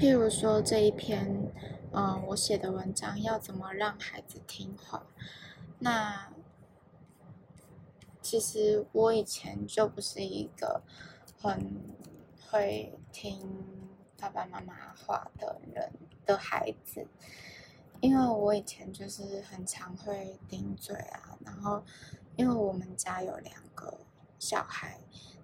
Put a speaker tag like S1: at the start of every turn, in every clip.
S1: 譬如说这一篇，嗯，我写的文章要怎么让孩子听话？那其实我以前就不是一个很会听爸爸妈妈话的人的孩子，因为我以前就是很常会顶嘴啊，然后因为我们家有两个小孩，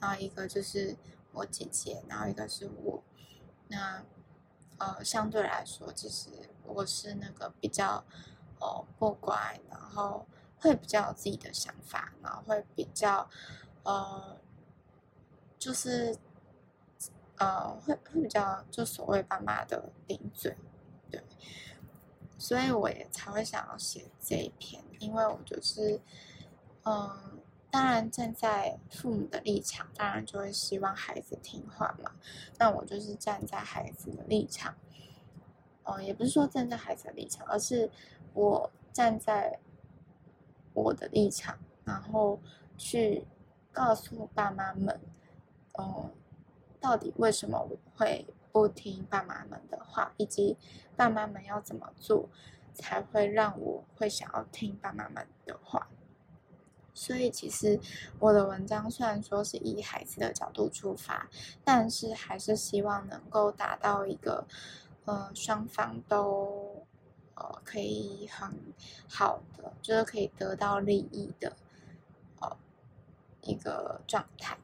S1: 然后一个就是我姐姐，然后一个是我，那呃相对来说，其实我是那个比较哦不乖，然后。会比较有自己的想法，然后会比较，呃，就是，呃，会会比较就所谓爸妈的顶嘴，对，所以我也才会想要写这一篇，因为我就是，嗯，当然站在父母的立场，当然就会希望孩子听话嘛，那我就是站在孩子的立场，嗯，也不是说站在孩子的立场，而是我站在。我的立场，然后去告诉爸妈们，嗯，到底为什么我会不听爸妈们的话，以及爸妈们要怎么做才会让我会想要听爸妈们的话。所以，其实我的文章虽然说是以孩子的角度出发，但是还是希望能够达到一个，呃，双方都。呃，可以很好的，就是可以得到利益的，呃，一个状态。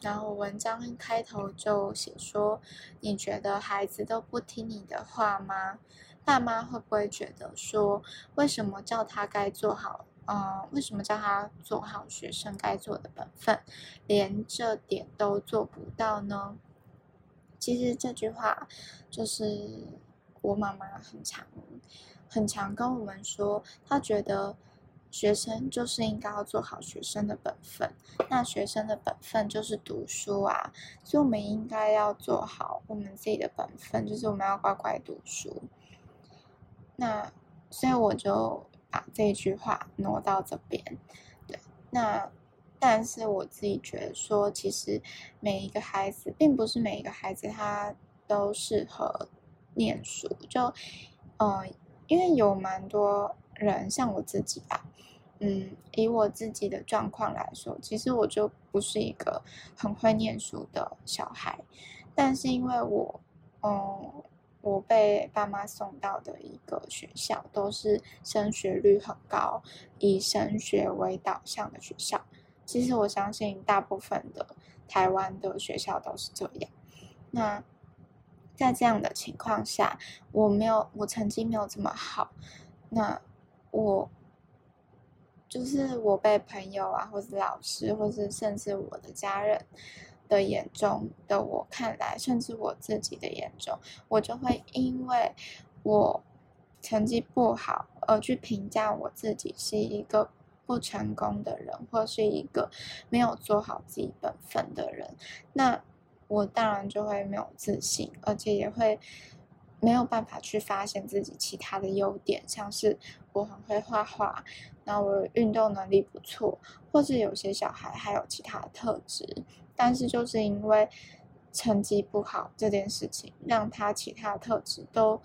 S1: 然后文章开头就写说：“你觉得孩子都不听你的话吗？爸妈会不会觉得说，为什么叫他该做好？嗯，为什么叫他做好学生该做的本分，连这点都做不到呢？”其实这句话就是。我妈妈很常、很常跟我们说，她觉得学生就是应该要做好学生的本分。那学生的本分就是读书啊，所以我们应该要做好我们自己的本分，就是我们要乖乖读书。那所以我就把这句话挪到这边。对，那但是我自己觉得说，其实每一个孩子，并不是每一个孩子他都适合。念书就，呃，因为有蛮多人像我自己吧，嗯，以我自己的状况来说，其实我就不是一个很会念书的小孩，但是因为我，嗯，我被爸妈送到的一个学校都是升学率很高，以升学为导向的学校，其实我相信大部分的台湾的学校都是这样，那。在这样的情况下，我没有我成绩没有这么好，那我就是我被朋友啊，或者老师，或者甚至我的家人的眼中的我看来，甚至我自己的眼中，我就会因为我成绩不好而去评价我自己是一个不成功的人，或是一个没有做好自己本分的人，那。我当然就会没有自信，而且也会没有办法去发现自己其他的优点，像是我很会画画，然后我运动能力不错，或是有些小孩还有其他特质，但是就是因为成绩不好这件事情，让他其他特质都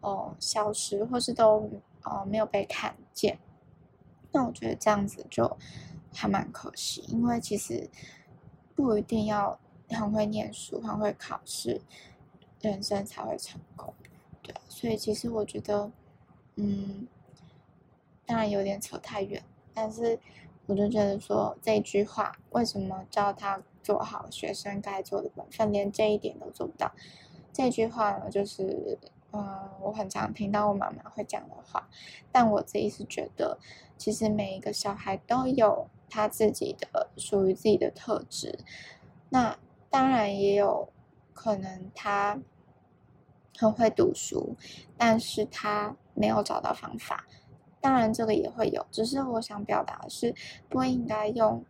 S1: 哦消失，或是都哦没有被看见。那我觉得这样子就还蛮可惜，因为其实不一定要。很会念书，很会考试，人生才会成功。对，所以其实我觉得，嗯，当然有点扯太远，但是我就觉得说这句话，为什么叫他做好学生该做的本分，连这一点都做不到？这句话呢，就是，嗯，我很常听到我妈妈会讲的话，但我自己是觉得，其实每一个小孩都有他自己的属于自己的特质，那。当然也有可能他很会读书，但是他没有找到方法。当然这个也会有，只是我想表达的是，不应该用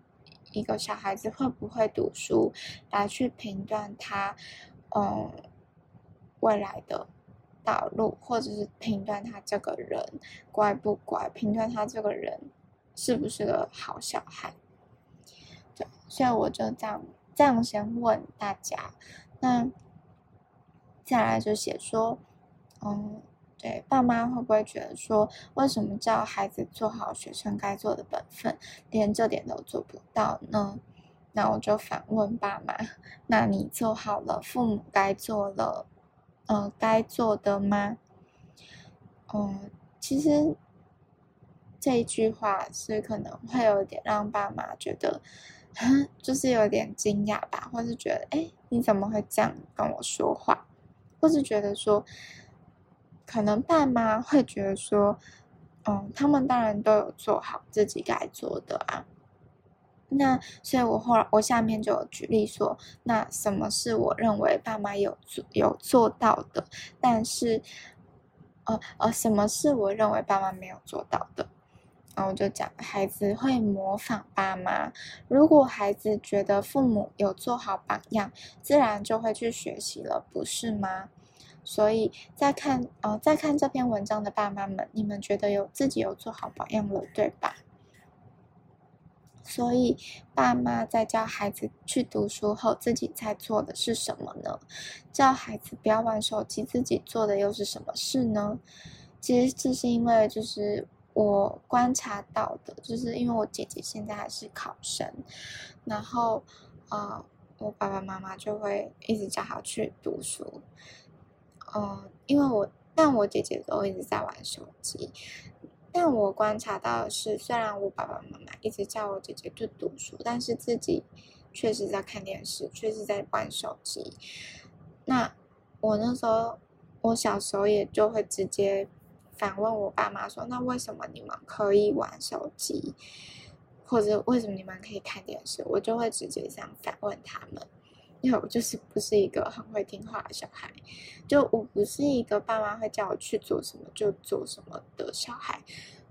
S1: 一个小孩子会不会读书来去评断他，嗯，未来的道路，或者是评断他这个人乖不乖，评断他这个人是不是个好小孩。对，所以我就这样。这样先问大家，那再来就写说，嗯，对，爸妈会不会觉得说，为什么叫孩子做好学生该做的本分，连这点都做不到呢？那我就反问爸妈，那你做好了父母该做了，呃，该做的吗？嗯，其实这一句话是可能会有点让爸妈觉得。就是有点惊讶吧，或是觉得，哎，你怎么会这样跟我说话？或是觉得说，可能爸妈会觉得说，嗯，他们当然都有做好自己该做的啊。那所以，我后来我下面就有举例说，那什么是我认为爸妈有做有做到的？但是，呃呃，什么是我认为爸妈没有做到的？然后我就讲，孩子会模仿爸妈。如果孩子觉得父母有做好榜样，自然就会去学习了，不是吗？所以在看，呃，在看这篇文章的爸妈们，你们觉得有自己有做好榜样了，对吧？所以爸妈在教孩子去读书后，自己在做的是什么呢？教孩子不要玩手机，自己做的又是什么事呢？其实这是因为就是。我观察到的，就是因为我姐姐现在还是考生，然后，呃，我爸爸妈妈就会一直叫她去读书，嗯，因为我，但我姐姐都一直在玩手机，但我观察到的是，虽然我爸爸妈妈一直叫我姐姐去读书，但是自己确实在看电视，确实在玩手机。那我那时候，我小时候也就会直接。反问我爸妈说：“那为什么你们可以玩手机，或者为什么你们可以看电视？”我就会直接这样反问他们，因为我就是不是一个很会听话的小孩，就我不是一个爸妈会叫我去做什么就做什么的小孩，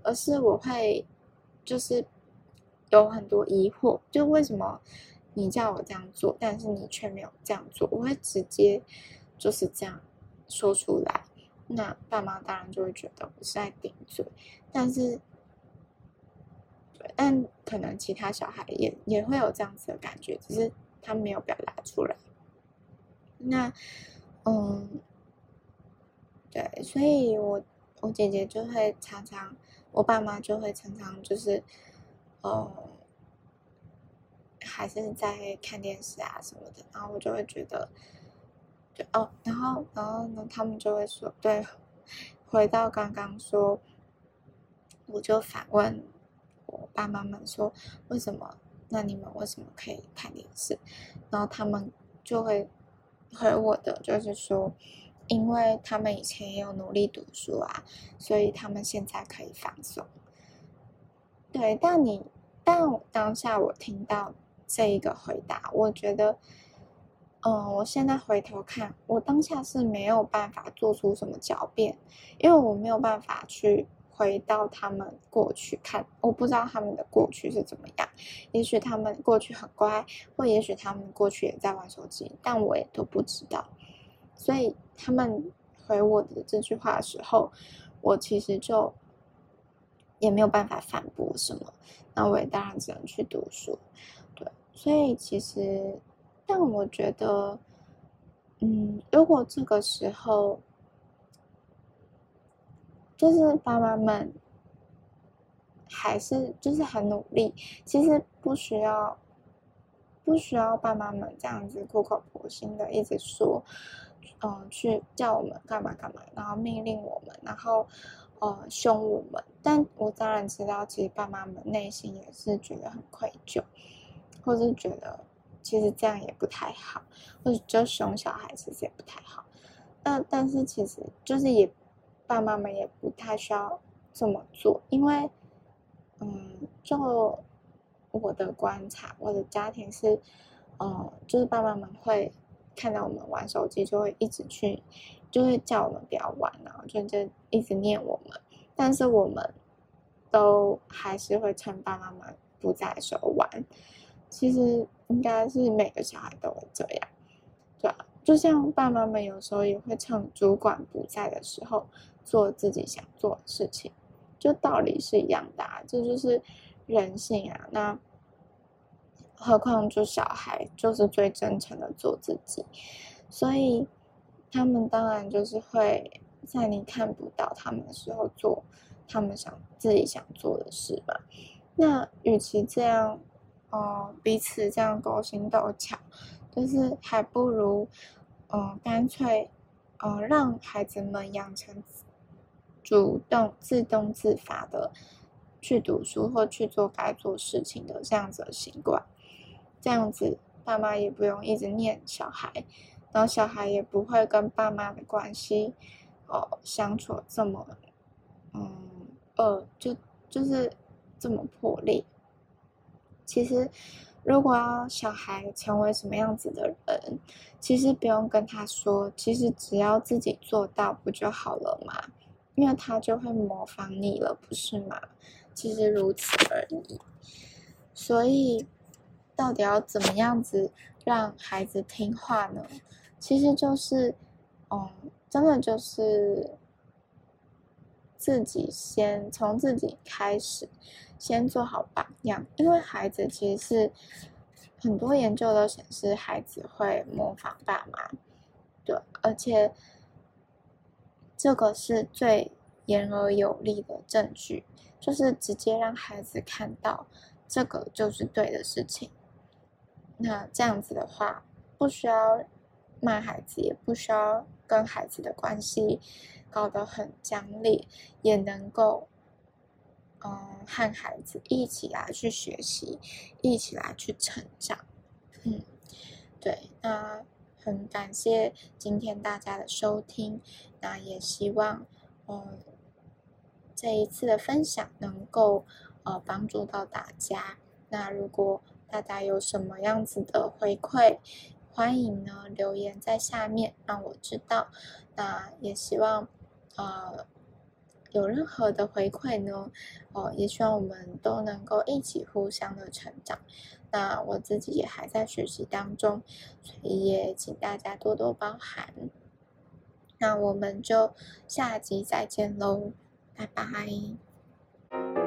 S1: 而是我会就是有很多疑惑，就为什么你叫我这样做，但是你却没有这样做，我会直接就是这样说出来。那爸妈当然就会觉得我是在顶嘴，但是，对，但可能其他小孩也也会有这样子的感觉，只是他没有表达出来。那，嗯，对，所以我我姐姐就会常常，我爸妈就会常常就是，呃，还是在看电视啊什么的，然后我就会觉得。哦，然后，然后呢？他们就会说，对，回到刚刚说，我就反问我爸妈们说，为什么？那你们为什么可以看电视？然后他们就会回我的，就是说，因为他们以前也有努力读书啊，所以他们现在可以放松。对，但你，但当下我听到这一个回答，我觉得。嗯，我现在回头看，我当下是没有办法做出什么狡辩，因为我没有办法去回到他们过去看，我不知道他们的过去是怎么样。也许他们过去很乖，或也许他们过去也在玩手机，但我也都不知道。所以他们回我的这句话的时候，我其实就也没有办法反驳什么。那我也当然只能去读书，对。所以其实。但我觉得，嗯，如果这个时候，就是爸妈们还是就是很努力，其实不需要，不需要爸妈们这样子苦口婆心的一直说，嗯，去叫我们干嘛干嘛，然后命令我们，然后呃凶我们。但我当然知道，其实爸妈们内心也是觉得很愧疚，或是觉得。其实这样也不太好，或者就凶小孩其实也不太好。那但是其实就是也，爸妈们也不太需要这么做，因为，嗯，就我的观察，我的家庭是，呃，就是爸妈们会看到我们玩手机，就会一直去，就会叫我们不要玩，然后就就一直念我们，但是我们都还是会趁爸爸妈妈不在的时候玩。其实应该是每个小孩都会这样，对吧？就像爸妈们有时候也会趁主管不在的时候做自己想做的事情，就道理是一样的，这就是人性啊。那何况就小孩就是最真诚的做自己，所以他们当然就是会在你看不到他们的时候做他们想自己想做的事吧。那与其这样，哦，彼此这样勾心斗角，就是还不如，嗯，干脆，呃，让孩子们养成主动、自动、自发的去读书或去做该做事情的这样子的习惯。这样子，爸妈也不用一直念小孩，然后小孩也不会跟爸妈的关系，哦，相处这么，嗯，呃，就就是这么破裂。其实，如果要小孩成为什么样子的人，其实不用跟他说，其实只要自己做到不就好了嘛？因为他就会模仿你了，不是吗？其实如此而已。所以，到底要怎么样子让孩子听话呢？其实就是，嗯，真的就是。自己先从自己开始，先做好榜样。因为孩子其实是很多研究都显示，孩子会模仿爸妈，对，而且这个是最言而有力的证据，就是直接让孩子看到这个就是对的事情。那这样子的话，不需要骂孩子，也不需要跟孩子的关系。搞得很僵烈，也能够，嗯，和孩子一起来去学习，一起来去成长，嗯，对，那很感谢今天大家的收听，那也希望，嗯，这一次的分享能够，呃，帮助到大家。那如果大家有什么样子的回馈，欢迎呢留言在下面让我知道。那也希望。呃，有任何的回馈呢？哦，也希望我们都能够一起互相的成长。那我自己也还在学习当中，所以也请大家多多包涵。那我们就下集再见喽，拜拜。